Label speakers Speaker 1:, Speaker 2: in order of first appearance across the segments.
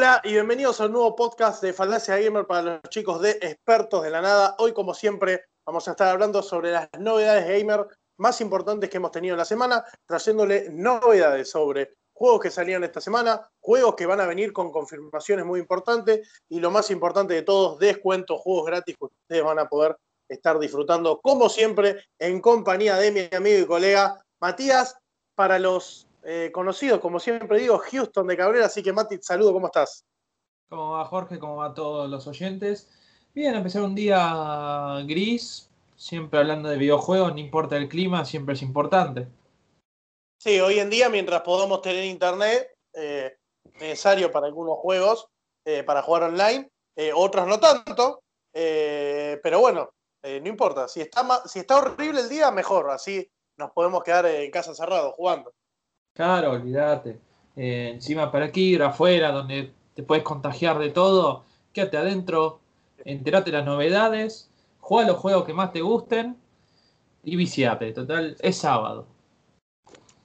Speaker 1: Hola y bienvenidos a un nuevo podcast de Falacia Gamer para los chicos de Expertos de la Nada. Hoy, como siempre, vamos a estar hablando sobre las novedades gamer más importantes que hemos tenido en la semana, trayéndole novedades sobre juegos que salieron esta semana, juegos que van a venir con confirmaciones muy importantes y lo más importante de todos, descuentos, juegos gratis que ustedes van a poder estar disfrutando, como siempre, en compañía de mi amigo y colega Matías, para los eh, conocidos, como siempre digo, Houston de Cabrera. Así que, Mati, saludo, ¿cómo estás?
Speaker 2: ¿Cómo va Jorge? ¿Cómo va todos los oyentes? Bien, empezar un día gris, siempre hablando de videojuegos, no importa el clima, siempre es importante.
Speaker 1: Sí, hoy en día, mientras podamos tener internet, eh, necesario para algunos juegos, eh, para jugar online, otros no tanto, pero bueno, no importa. Si está, si está horrible el día, mejor, así nos podemos quedar en casa cerrados jugando.
Speaker 2: Claro, olvídate. Eh, encima para aquí, ir afuera, donde te puedes contagiar de todo, quédate adentro, enterate las novedades, juega los juegos que más te gusten y viciate. Total, es sábado.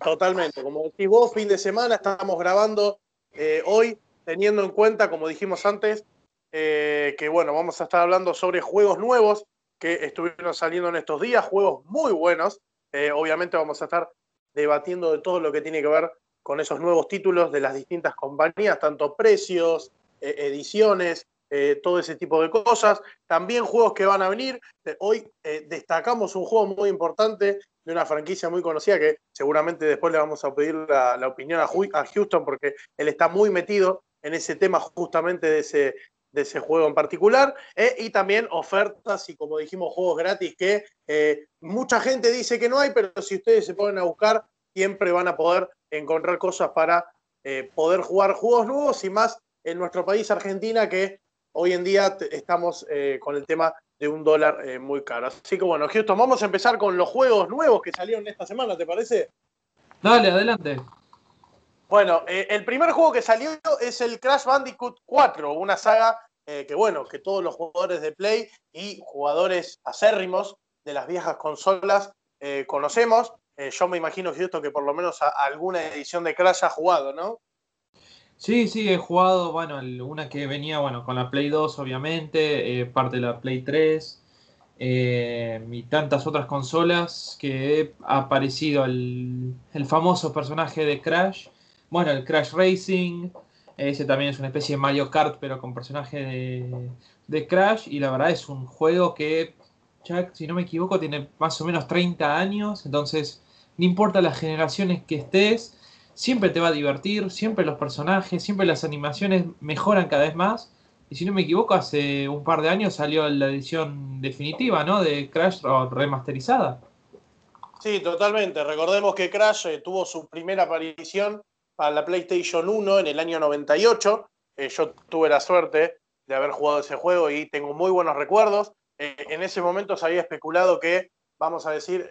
Speaker 1: Totalmente. Como decís vos, fin de semana, estamos grabando eh, hoy, teniendo en cuenta, como dijimos antes, eh, que bueno, vamos a estar hablando sobre juegos nuevos que estuvieron saliendo en estos días, juegos muy buenos. obviamente vamos a estar debatiendo de todo lo que tiene que ver con esos nuevos títulos de las distintas compañías, tanto precios, eh, ediciones, eh, todo ese tipo de cosas. También juegos que van a venir. Eh, hoy destacamos un juego muy importante de una franquicia muy conocida que seguramente después le vamos a pedir la, opinión a, Houston porque él está muy metido en ese tema justamente de ese, de ese juego en particular, y también ofertas y como dijimos, juegos gratis que mucha gente dice que no hay, pero si ustedes se ponen a buscar, siempre van a poder encontrar cosas para eh, poder jugar juegos nuevos y más en nuestro país, Argentina, que hoy en día estamos eh, con el tema de un dólar eh, muy caro. Así que bueno, Houston, vamos a empezar con los juegos nuevos que salieron esta semana, ¿te parece?
Speaker 2: Dale, adelante.
Speaker 1: Bueno, el primer juego que salió es el Crash Bandicoot 4, una saga que bueno, que todos los jugadores de Play y jugadores acérrimos de las viejas consolas conocemos. Eh, yo me imagino, Houston, que por lo menos alguna edición de Crash ha jugado, ¿no?
Speaker 2: Sí, sí, he jugado, bueno, una que venía, bueno, con la Play 2, obviamente, eh, parte de la Play 3, eh, y tantas otras consolas que ha aparecido el, famoso personaje de Crash, bueno, el Crash Racing, ese también es una especie de Mario Kart, pero con personaje de, de Crash, y la verdad es un juego que, ya, si no me equivoco, tiene más o menos 30 años, entonces no importa las generaciones que estés, siempre te va a divertir, siempre los personajes, siempre las animaciones mejoran cada vez más. Y si no me equivoco, hace un par de años salió la edición definitiva, ¿no? De Crash remasterizada.
Speaker 1: Sí, totalmente. Recordemos que Crash eh, tuvo su primera aparición para la PlayStation 1 en el año 98. Eh, yo tuve la suerte de haber jugado ese juego y tengo muy buenos recuerdos. Eh, en ese momento se había especulado que, vamos a decir,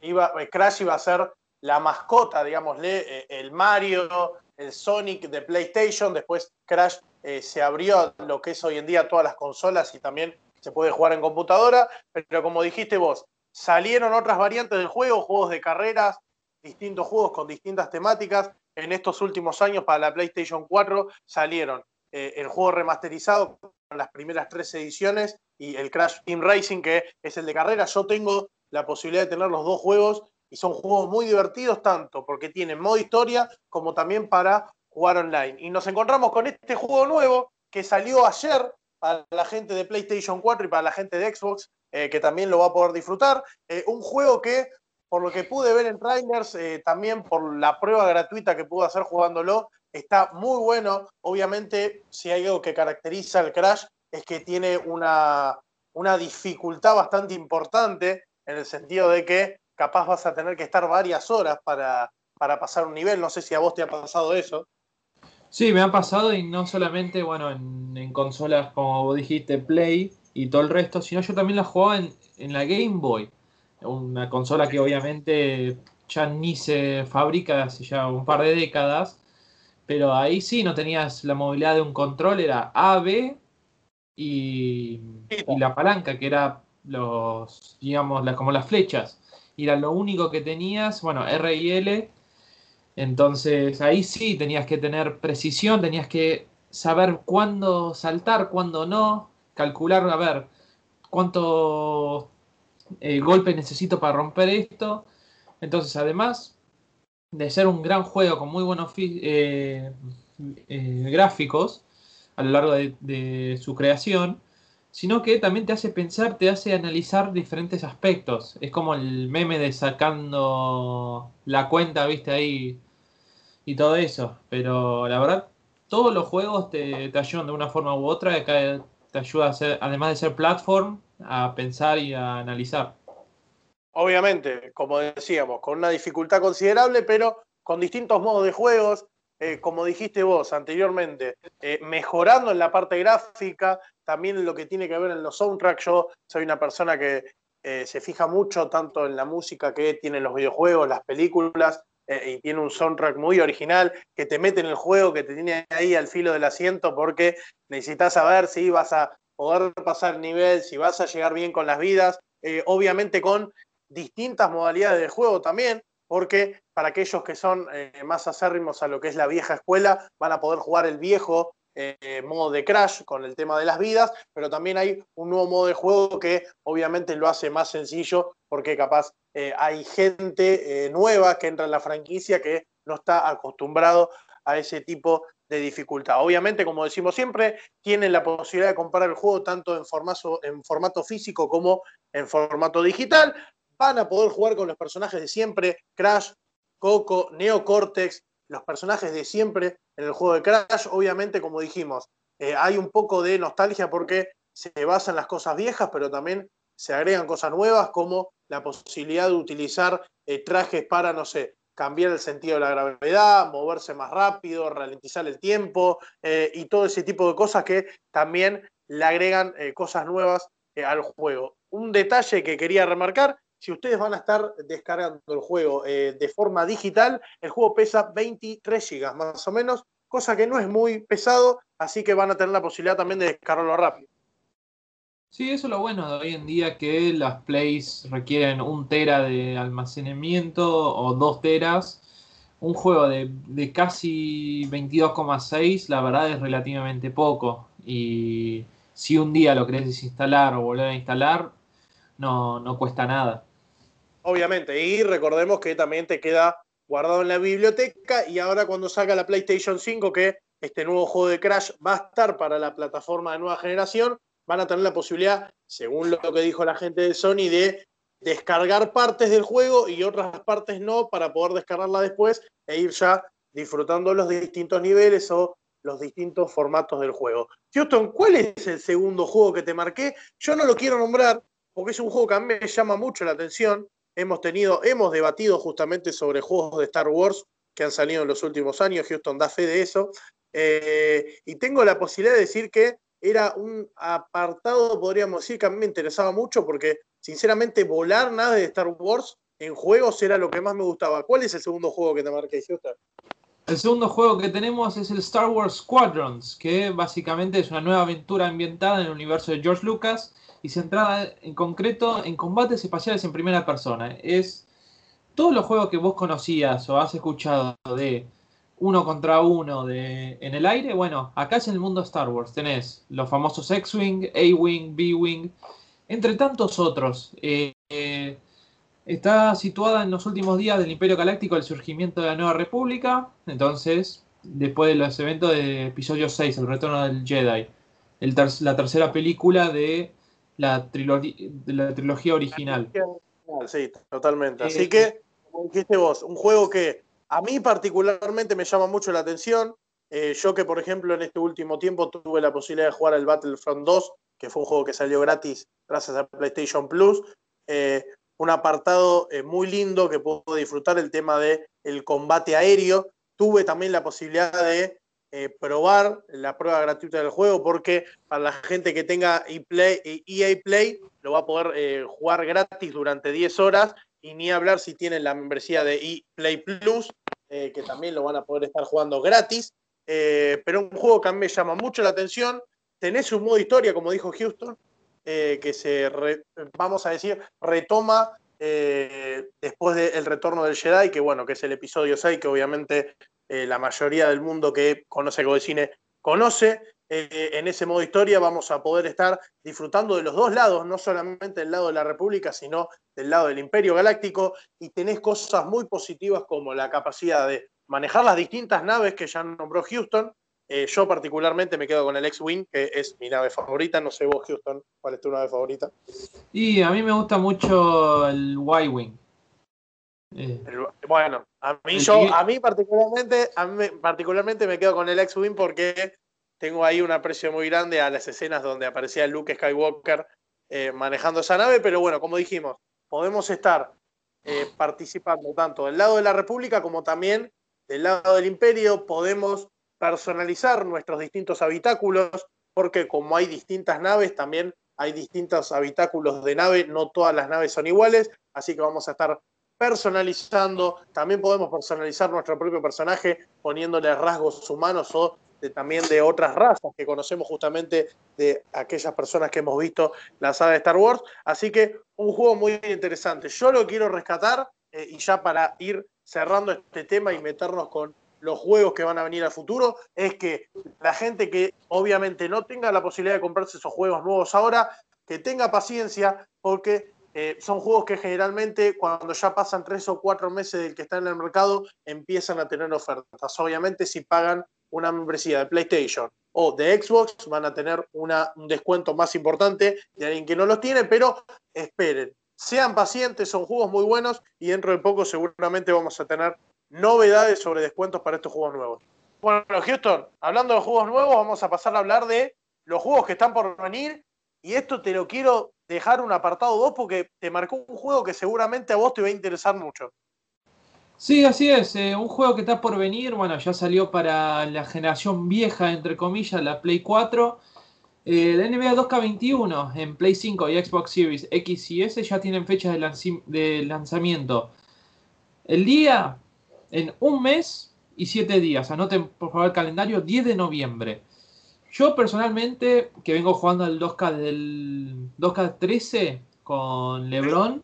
Speaker 1: iba, eh, Crash iba a ser la mascota, digámosle, el Mario, el Sonic de PlayStation, después Crash se abrió a lo que es hoy en día todas las consolas y también se puede jugar en computadora, pero como dijiste vos, salieron otras variantes del juego, juegos de carreras, distintos juegos con distintas temáticas. En estos últimos años para la PlayStation 4 salieron el juego remasterizado con las primeras tres ediciones y el Crash Team Racing, que es el de carreras. Yo tengo la posibilidad de tener los dos juegos y son juegos muy divertidos tanto porque tienen modo historia como también para jugar online. Y nos encontramos con este juego nuevo que salió ayer para la gente de PlayStation 4 y para la gente de Xbox, eh, que también lo va a poder disfrutar. Eh, un juego que, por lo que pude ver en trailers, eh, también por la prueba gratuita que pude hacer jugándolo, está muy bueno. Obviamente, si hay algo que caracteriza al Crash, es que tiene una, una dificultad bastante importante en el sentido de que capaz vas a tener que estar varias horas para, pasar un nivel. No sé si a vos te ha pasado eso.
Speaker 2: Sí, me ha pasado y no solamente, bueno, en, consolas como vos dijiste, Play y todo el resto, sino yo también la jugaba en, en, la Game Boy, una consola que obviamente ya ni se fabrica hace ya un par de décadas, pero ahí sí no tenías la movilidad de un control, era A, B y, la palanca, que era los, digamos, como las flechas. Y era lo único que tenías, bueno, R y L, Entonces ahí sí tenías que tener precisión, tenías que saber cuándo saltar, cuándo no, calcular, a ver, cuánto eh, golpe necesito para romper esto. Entonces, además de ser un gran juego con muy buenos eh, eh, gráficos a lo largo de, su creación, sino que también te hace pensar, te hace analizar diferentes aspectos. Es como el meme de sacando la cuenta, viste ahí, y todo eso. Pero la verdad, todos los juegos te, ayudan de una forma u otra, te ayuda a ser, además de ser platform, a pensar y a analizar.
Speaker 1: Obviamente, como decíamos, con una dificultad considerable, pero con distintos modos de juegos, eh, como dijiste vos anteriormente, eh, mejorando en la parte gráfica, también en lo que tiene que ver en los soundtracks. Yo soy una persona que eh, se fija mucho tanto en la música que tienen los videojuegos, las películas, y tiene un soundtrack muy original que te mete en el juego, que te tiene ahí al filo del asiento porque necesitas saber si vas a poder pasar el nivel, si vas a llegar bien con las vidas, obviamente con distintas modalidades de juego también, porque para aquellos que son eh, más acérrimos a lo que es la vieja escuela, van a poder jugar el viejo eh, modo de Crash con el tema de las vidas, pero también hay un nuevo modo de juego que obviamente lo hace más sencillo porque capaz eh, hay gente nueva que entra en la franquicia que no está acostumbrado a ese tipo de dificultad. Obviamente, como decimos siempre, tienen la posibilidad de comprar el juego tanto en formato, en formato físico como en formato digital van a poder jugar con los personajes de siempre, Crash, Coco, Neo Cortex, los personajes de siempre en el juego de Crash. Obviamente, como dijimos, eh, hay un poco de nostalgia porque se basan las cosas viejas, pero también se agregan cosas nuevas como la posibilidad de utilizar eh, trajes para, no sé, cambiar el sentido de la gravedad, moverse más rápido, ralentizar el tiempo eh, y todo ese tipo de cosas que también le agregan cosas nuevas al juego. Un detalle que quería remarcar si ustedes van a estar descargando el juego de forma digital, el juego pesa 23 GB más o menos, cosa que no es muy pesado, así que van a tener la posibilidad también de descargarlo rápido.
Speaker 2: Sí, eso es lo bueno de hoy en día que las plays requieren un tera de almacenamiento o dos teras. Un juego de, de casi 22,6 la verdad es relativamente poco. Y si un día lo querés desinstalar o volver a instalar, no, no cuesta nada.
Speaker 1: Obviamente, y recordemos que también te queda guardado en la biblioteca y ahora cuando salga la PlayStation 5, que este nuevo juego de Crash va a estar para la plataforma de nueva generación, van a tener la posibilidad, según lo que dijo la gente de Sony, de descargar partes del juego y otras partes no para poder descargarla después e ir ya disfrutando los distintos niveles o los distintos formatos del juego. Houston, ¿cuál es el segundo juego que te marqué? Yo no lo quiero nombrar porque es un juego que a mí me llama mucho la atención hemos tenido, hemos debatido justamente sobre juegos de Star Wars que han salido en los últimos años, Houston da fe de eso, eh, y tengo la posibilidad de decir que era un apartado, podríamos decir, que a mí me interesaba mucho porque sinceramente volar nada de Star Wars en juegos era lo que más me gustaba. ¿Cuál es el segundo juego que te marqué, Houston?
Speaker 2: El segundo juego que tenemos es el Star Wars Squadrons, que básicamente es una nueva aventura ambientada en el universo de George Lucas y centrada en concreto en combates espaciales en primera persona. Es todos los juegos que vos conocías o has escuchado de uno contra uno de, en el aire, bueno, acá es en el mundo Star Wars. Tenés los famosos X-Wing, A-Wing, B-Wing, entre tantos otros. Eh, eh, está situada en los últimos días del Imperio Galáctico, el surgimiento de la Nueva República. Entonces, después de los eventos de episodio 6, el retorno del Jedi. la tercera película de la, trilogía original.
Speaker 1: Sí, totalmente. Así que, como dijiste vos, un juego que a mí particularmente me llama mucho la atención. Eh, yo que, por ejemplo, en este último tiempo tuve la posibilidad de jugar el Battlefront 2, que fue un juego que salió gratis gracias a PlayStation Plus. Eh, un apartado eh, muy lindo que puedo disfrutar, el tema del el combate aéreo. Tuve también la posibilidad de eh, probar la prueba gratuita del juego porque para la gente que tenga EA e Play lo va a poder eh, jugar gratis durante 10 horas y ni hablar si tienen la membresía de EA Play Plus, eh, que también lo van a poder estar jugando gratis. pero un juego que a mí me llama mucho la atención. Tenés un modo historia, como dijo Houston, que se, vamos a decir, retoma eh, después del retorno del Jedi, que bueno, que es el episodio 6, que obviamente eh, la mayoría del mundo que conoce algo de cine conoce. Eh, en ese modo historia vamos a poder estar disfrutando de los dos lados, no solamente del lado de la República, sino del lado del Imperio Galáctico, y tenés cosas muy positivas como la capacidad de manejar las distintas naves que ya nombró Houston. Eh, yo particularmente me quedo con el X-Wing, que es mi nave favorita. No sé vos, Houston, ¿cuál es tu nave favorita?
Speaker 2: Y a mí me gusta mucho el Y-Wing.
Speaker 1: Eh, bueno, a mí, yo, a mí particularmente, a mí particularmente me quedo con el X-Wing porque tengo ahí un aprecio muy grande a las escenas donde aparecía Luke Skywalker eh, manejando esa nave, pero bueno, como dijimos, podemos estar eh, participando tanto del lado de la República como también del lado del Imperio, podemos personalizar nuestros distintos habitáculos, porque como hay distintas naves, también hay distintos habitáculos de nave, no todas las naves son iguales, así que vamos a estar personalizando, también podemos personalizar nuestro propio personaje poniéndole rasgos humanos o también de otras razas que conocemos justamente de aquellas personas que hemos visto la saga de Star Wars. Así que un juego muy interesante. Yo lo quiero rescatar eh, y ya para ir cerrando este tema y meternos con los juegos que van a venir al futuro, es que la gente que obviamente no tenga la posibilidad de comprarse esos juegos nuevos ahora, que tenga paciencia porque eh, son juegos que generalmente cuando ya pasan tres o cuatro meses del que está en el mercado empiezan a tener ofertas. Obviamente si pagan una membresía de PlayStation o de Xbox van a tener un descuento más importante de alguien que no los tiene, pero esperen, sean pacientes, son juegos muy buenos y dentro de poco seguramente vamos a tener novedades sobre descuentos para estos juegos nuevos. Bueno, Houston, hablando de juegos nuevos, vamos a pasar a hablar de los juegos que están por venir y esto te lo quiero dejar un apartado 2 porque te marcó un juego que seguramente a vos te va a interesar mucho.
Speaker 2: Sí, así es. Eh, un juego que está por venir, bueno, ya salió para la generación vieja, entre comillas, la Play 4. Eh, la NBA 2K21 en Play 5 y Xbox Series X y S ya tienen fechas de, de lanzamiento. El día, en un mes y siete días. Anoten por favor el calendario, 10 de noviembre. Yo personalmente, que vengo jugando al 2K del 2K13 con LeBron.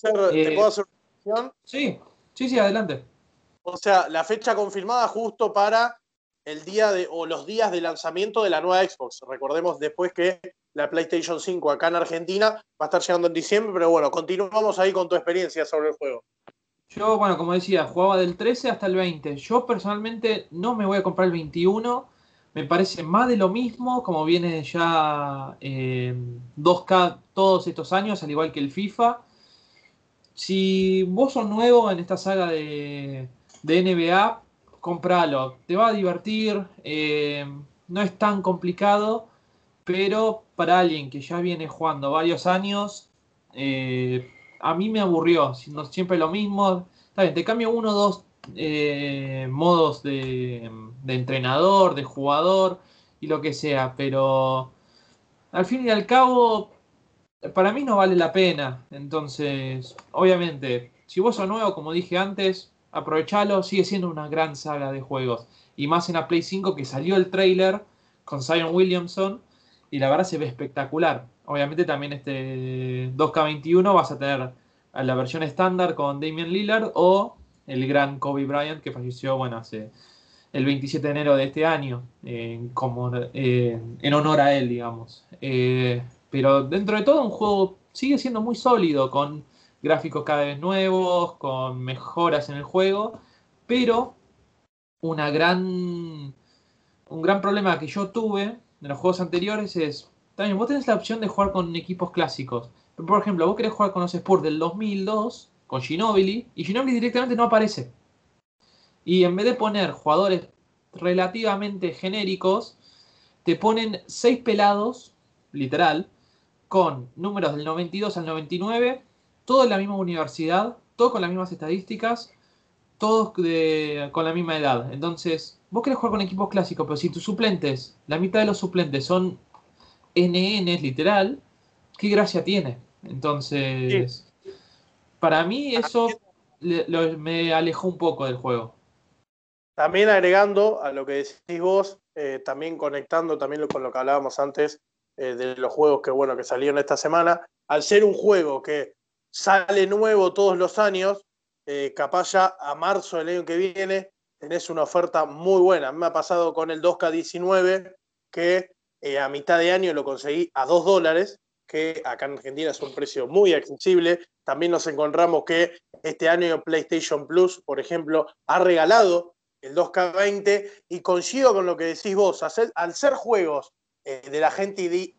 Speaker 1: ¿Te puedo hacer una
Speaker 2: Sí, sí, sí, adelante.
Speaker 1: O sea, la fecha confirmada justo para el día de, o los días de lanzamiento de la nueva Xbox. Recordemos después que la PlayStation 5 acá en Argentina va a estar llegando en diciembre, pero bueno, continuamos ahí con tu experiencia sobre el juego.
Speaker 2: Yo, bueno, como decía, jugaba del 13 hasta el 20. Yo personalmente no me voy a comprar el 21 me parece más de lo mismo, como viene ya 2K eh, todos estos años, al igual que el FIFA. Si vos sos nuevo en esta saga de, NBA, compralo. Te va a divertir, eh, no es tan complicado, pero para alguien que ya viene jugando varios años, eh, a mí me aburrió. Siempre lo mismo. Está bien, te cambio uno dos eh, modos de, entrenador, de jugador y lo que sea, pero al fin y al cabo, para mí no vale la pena. Entonces, obviamente, si vos sos nuevo, como dije antes, aprovechalo, sigue siendo una gran saga de juegos. Y más en la Play 5 que salió el trailer con Zion Williamson y la verdad se ve espectacular. Obviamente también este 2K21 vas a tener la versión estándar con Damian Lillard o el gran Kobe Bryant que falleció, bueno, hace el 27 de enero de este año, como, en honor a él, digamos. Eh, pero dentro de todo un juego sigue siendo muy sólido, con gráficos cada vez nuevos, con mejoras en el juego, pero una gran, un gran problema que yo tuve en los juegos anteriores es, también vos tenés la opción de jugar con equipos clásicos. Por ejemplo, vos querés jugar con los Spurs del 2002 con Ginobili y Ginobili directamente no aparece. Y en vez de poner jugadores relativamente genéricos, te ponen seis pelados, literal, con números del 92 al 99, todos en la misma universidad, todos con las mismas estadísticas, todos con la misma edad. Entonces, vos querés jugar con equipos clásicos, pero si tus suplentes, la mitad de los suplentes son NN, literal, ¿qué gracia tiene? Entonces, para mí eso me alejó un poco del juego.
Speaker 1: También agregando a lo que decís vos, eh, también conectando también con lo que hablábamos antes eh, de los juegos que, bueno, que salieron esta semana, al ser un juego que sale nuevo todos los años, eh, capaz ya a marzo del año que viene tenés una oferta muy buena. Me ha pasado con el 2K19 que a mitad de año lo conseguí a 2 dólares, que acá en Argentina es un precio muy accesible. También nos encontramos que este año PlayStation Plus, por ejemplo, ha regalado el 2K20 y coincido con lo que decís vos, al ser juegos eh, de la gente de,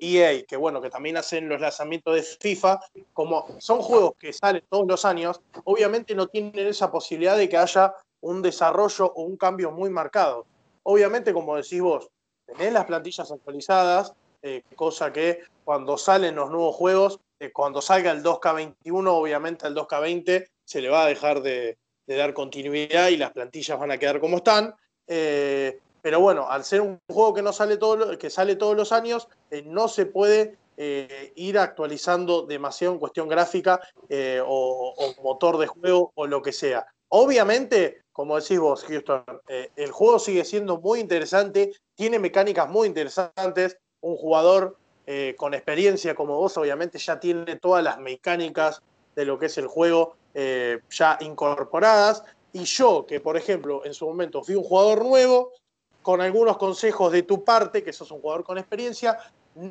Speaker 1: EA, e que bueno, que también hacen los lanzamientos de FIFA, como son juegos que salen todos los años, obviamente no tienen esa posibilidad de que haya un desarrollo o un cambio muy marcado. Obviamente, como decís vos, tenés las plantillas actualizadas, eh, cosa que cuando salen los nuevos juegos, eh, cuando salga el 2K21, obviamente al 2K20 se le va a dejar de, dar continuidad y las plantillas van a quedar como están. Eh, pero bueno, al ser un juego que no sale todo, que sale todos los años, no se puede ir actualizando demasiado en cuestión gráfica o, motor de juego o lo que sea. Obviamente, como decís vos, Houston, el juego sigue siendo muy interesante, tiene mecánicas muy interesantes, un jugador eh, con experiencia como vos, obviamente ya tiene todas las mecánicas de lo que es el juego eh, ya incorporadas. Y yo, que por ejemplo en su momento fui un jugador nuevo, con algunos consejos de tu parte, que sos un jugador con experiencia,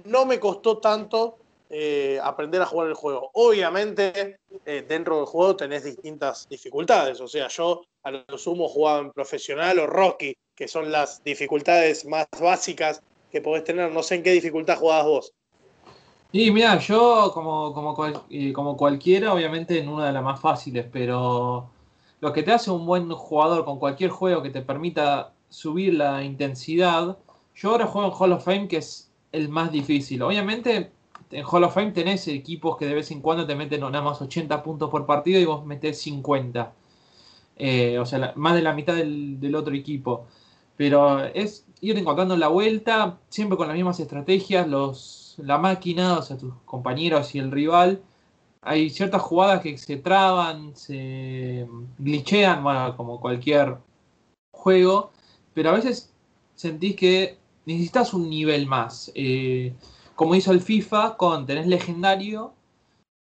Speaker 1: no me costó tanto eh, aprender a jugar el juego. Obviamente, dentro del juego tenés distintas dificultades. O sea, yo a lo sumo jugaba en profesional o Rocky, que son las dificultades más básicas que podés tener. No sé en qué dificultad jugabas vos.
Speaker 2: Y mira, yo como, como, como cualquiera, obviamente en una de las más fáciles, pero lo que te hace un buen jugador con cualquier juego que te permita subir la intensidad, yo ahora juego en Hall of Fame, que es el más difícil. Obviamente en Hall of Fame tenés equipos que de vez en cuando te meten nada más 80 puntos por partido y vos metés 50. Eh, o sea, más de la mitad del, del otro equipo. Pero es ir encontrando la vuelta, siempre con las mismas estrategias, los, la máquina, o sea, tus compañeros y el rival. Hay ciertas jugadas que se traban, se glitchean, bueno, como cualquier juego, pero a veces sentís que necesitas un nivel más. Eh, como hizo el FIFA con tenés legendario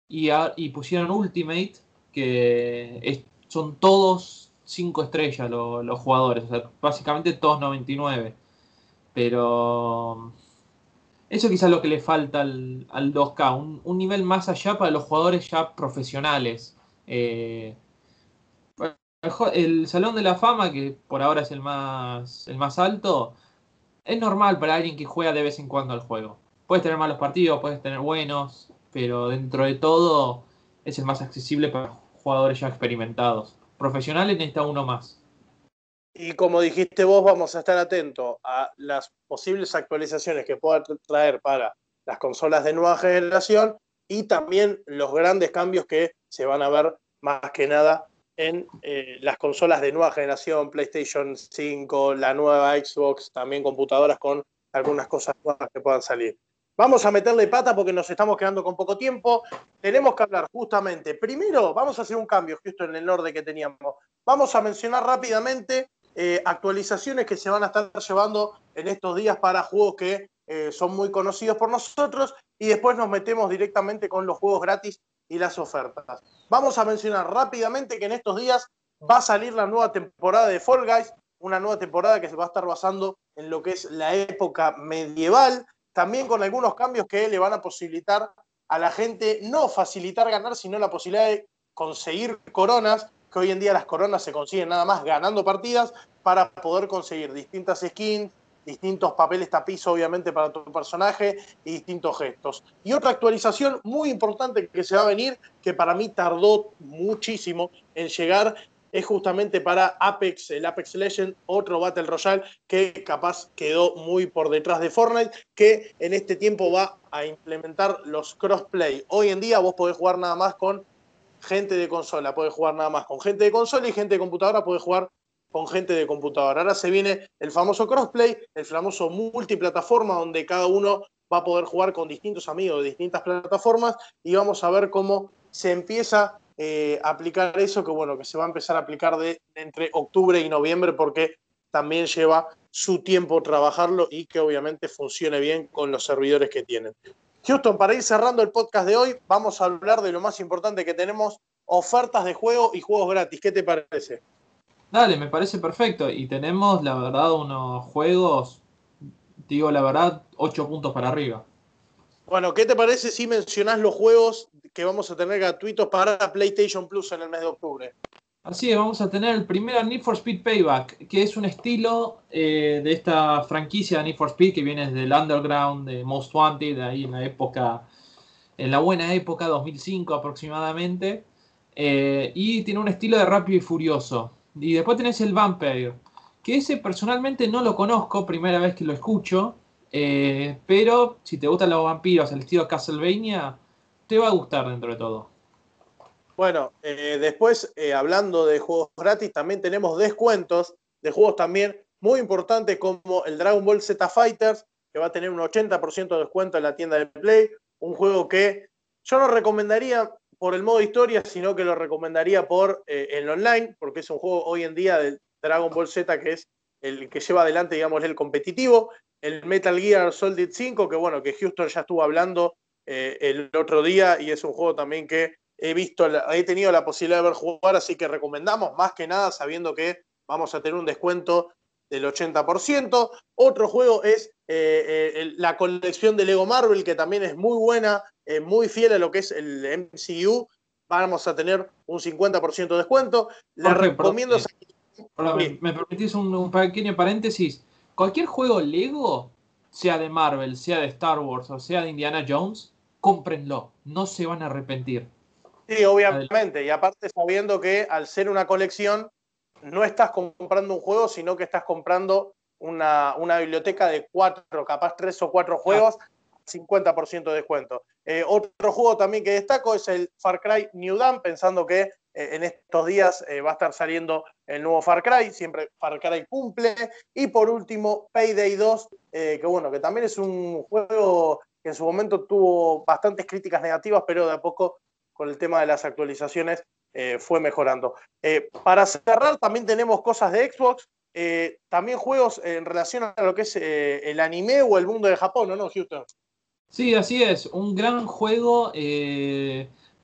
Speaker 2: y, y pusieron Ultimate, que son todos 5 estrellas los jugadores, o sea, básicamente todos 99. Pero eso quizás es lo que le falta al, 2K, un, nivel más allá para los jugadores ya profesionales. Eh, el Salón de la Fama, que por ahora es el más, el más alto, es normal para alguien que juega de vez en cuando al juego. Puedes tener malos partidos, puedes tener buenos, pero dentro de todo es el más accesible para jugadores ya experimentados profesionales necesita uno más.
Speaker 1: Y como dijiste vos, vamos a estar atentos a las posibles actualizaciones que pueda traer para las consolas de nueva generación y también los grandes cambios que se van a ver más que nada en eh, las consolas de nueva generación, PlayStation 5, la nueva Xbox, también computadoras con algunas cosas nuevas que puedan salir. Vamos a meterle pata porque nos estamos quedando con poco tiempo. Tenemos que hablar justamente. Primero, vamos a hacer un cambio justo en el orden que teníamos. Vamos a mencionar rápidamente eh, actualizaciones que se van a estar llevando en estos días para juegos que eh, son muy conocidos por nosotros y después nos metemos directamente con los juegos gratis y las ofertas. Vamos a mencionar rápidamente que en estos días va a salir la nueva temporada de Fall Guys, una nueva temporada que se va a estar basando en lo que es la época medieval también con algunos cambios que le van a posibilitar a la gente no facilitar ganar, sino la posibilidad de conseguir coronas, que hoy en día las coronas se consiguen nada más ganando partidas para poder conseguir distintas skins, distintos papeles tapiz obviamente para tu personaje y distintos gestos. Y otra actualización muy importante que se va a venir, que para mí tardó muchísimo en llegar, es justamente para Apex, el Apex Legend, otro Battle Royale que capaz quedó muy por detrás de Fortnite, que en este tiempo va a implementar los crossplay. Hoy en día vos podés jugar nada más con gente de consola, podés jugar nada más con gente de consola y gente de computadora podés jugar con gente de computadora. Ahora se viene el famoso crossplay, el famoso multiplataforma donde cada uno va a poder jugar con distintos amigos de distintas plataformas y vamos a ver cómo se empieza eh, aplicar eso, que bueno, que se va a empezar a aplicar de, entre octubre y noviembre porque también lleva su tiempo trabajarlo y que obviamente funcione bien con los servidores que tienen. Houston, para ir cerrando el podcast de hoy, vamos a hablar de lo más importante que tenemos, ofertas de juego y juegos gratis. ¿Qué te parece?
Speaker 2: Dale, me parece perfecto. Y tenemos, la verdad, unos juegos, digo la verdad, 8 puntos para arriba.
Speaker 1: Bueno, ¿qué te parece si mencionás los juegos que vamos a tener gratuitos para PlayStation Plus en el mes de octubre?
Speaker 2: Así es, vamos a tener el primer Need for Speed Payback, que es un estilo eh, de esta franquicia de Need for Speed que viene desde underground de Most Wanted, ahí en la época, en la buena época, 2005 aproximadamente. Eh, y tiene un estilo de rápido y furioso. Y después tenés el Vampire, que ese personalmente no lo conozco, primera vez que lo escucho. Eh, pero si te gustan los vampiros, el estilo Castlevania, te va a gustar dentro de todo.
Speaker 1: Bueno, eh, después, eh, hablando de juegos gratis, también tenemos descuentos de juegos también muy importantes como el Dragon Ball Z Fighters, que va a tener un 80% de descuento en la tienda de Play. Un juego que yo no recomendaría por el modo historia, sino que lo recomendaría por el online, porque es un juego hoy en día del Dragon Ball Z que es el que lleva adelante, digamos, el competitivo. El Metal Gear Solid 5, que bueno, que Houston ya estuvo hablando el otro día y es un juego también que he visto, he tenido la posibilidad de ver jugar, así que recomendamos más que nada sabiendo que vamos a tener un descuento del 80%. Otro juego es eh, eh, la colección de Lego Marvel, que también es muy buena, eh, muy fiel a lo que es el MCU. Vamos a tener un 50% de descuento. Les recomiendo...
Speaker 2: me, permitís un, un, pequeño paréntesis. Cualquier juego Lego, sea de Marvel, sea de Star Wars o sea de Indiana Jones, cómprenlo. No se van a arrepentir.
Speaker 1: Sí, obviamente. Y aparte sabiendo que al ser una colección, no estás comprando un juego, sino que estás comprando una, biblioteca de cuatro, capaz tres o cuatro juegos, 50% de descuento. Eh, otro juego también que destaco es el Far Cry New Dawn, pensando que en estos días eh, va a estar saliendo el nuevo Far Cry, siempre Far Cry cumple. Y por último, Payday 2, que bueno, que también es un juego que en su momento tuvo bastantes críticas negativas, pero de a poco con el tema de las actualizaciones eh, fue mejorando. Eh, para cerrar, también tenemos cosas de Xbox, eh, también juegos en relación a lo que es el anime o el mundo de Japón, ¿no, Houston?
Speaker 2: Sí, así es. Un gran juego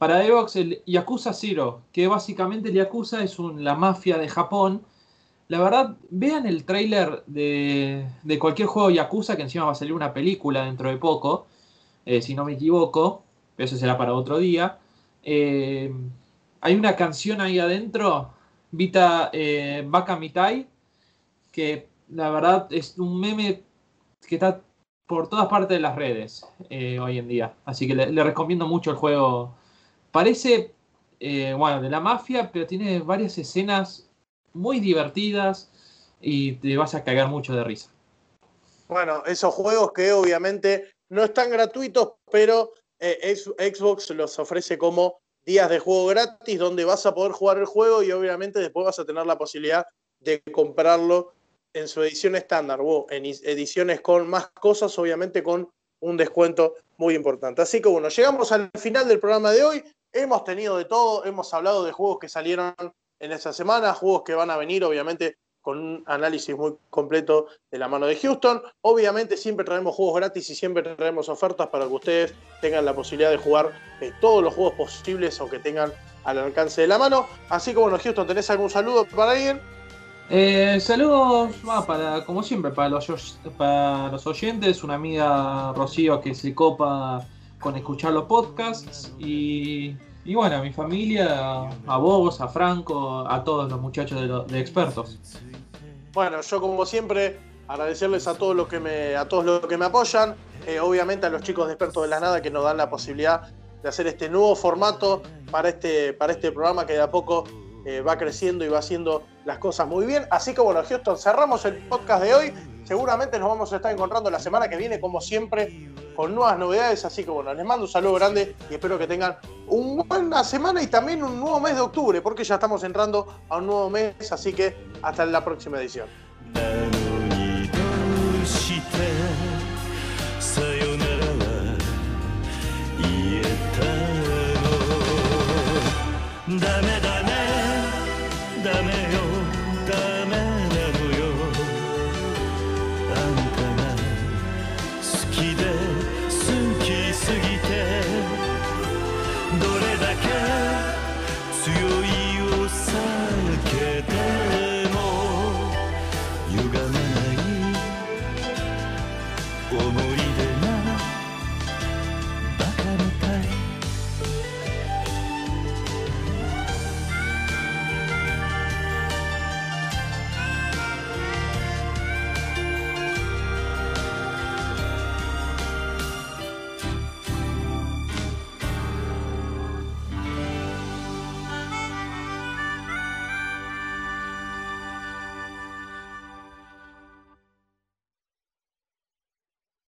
Speaker 2: para Xbox, el Yakuza Zero, que básicamente el Yakuza es la mafia de Japón. La verdad, vean el trailer de, de, cualquier juego Yakuza, que encima va a salir una película dentro de poco, si no me equivoco, pero eso será para otro día. Eh, hay una canción ahí adentro, Vita eh, Baka Mitai, que la verdad es un meme que está por todas partes de las redes eh, hoy en día. Así que le, recomiendo mucho el juego. Parece, bueno, de la mafia, pero tiene varias escenas muy divertidas y te vas a cagar mucho de risa.
Speaker 1: Bueno, esos juegos que obviamente no están gratuitos, pero eh, Xbox los ofrece como días de juego gratis donde vas a poder jugar el juego y obviamente después vas a tener la posibilidad de comprarlo en su edición estándar o en ediciones con más cosas, obviamente con un descuento muy importante. Así que bueno, llegamos al final del programa de hoy. Hemos tenido de todo, hemos hablado de juegos que salieron en esta semana, juegos que van a venir, obviamente con un análisis muy completo de la mano de Houston. Obviamente siempre traemos juegos gratis y siempre traemos ofertas para que ustedes tengan la posibilidad de jugar eh, todos los juegos posibles o que tengan al alcance de la mano. Así que bueno, Houston, ¿tenés algún saludo para alguien?
Speaker 2: Eh, saludos, para, como siempre, para los, para los oyentes, una amiga Rocío que se copa con escuchar los podcasts y, bueno, a mi familia, a vos, a Franco, a todos los muchachos de expertos.
Speaker 1: Bueno, yo como siempre agradecerles a todos los que me, a todos los que me apoyan, eh, obviamente a los chicos de expertos de la nada que nos dan la posibilidad de hacer este nuevo formato para este, para este programa que de a poco eh, va creciendo y va haciendo las cosas muy bien. Así que bueno, Houston, cerramos el podcast de hoy. Seguramente nos vamos a estar encontrando la semana que viene, como siempre, con nuevas novedades. Así que bueno, les mando un saludo grande y espero que tengan una buena semana y también un nuevo mes de octubre, porque ya estamos entrando a un nuevo mes. Así que hasta la próxima edición.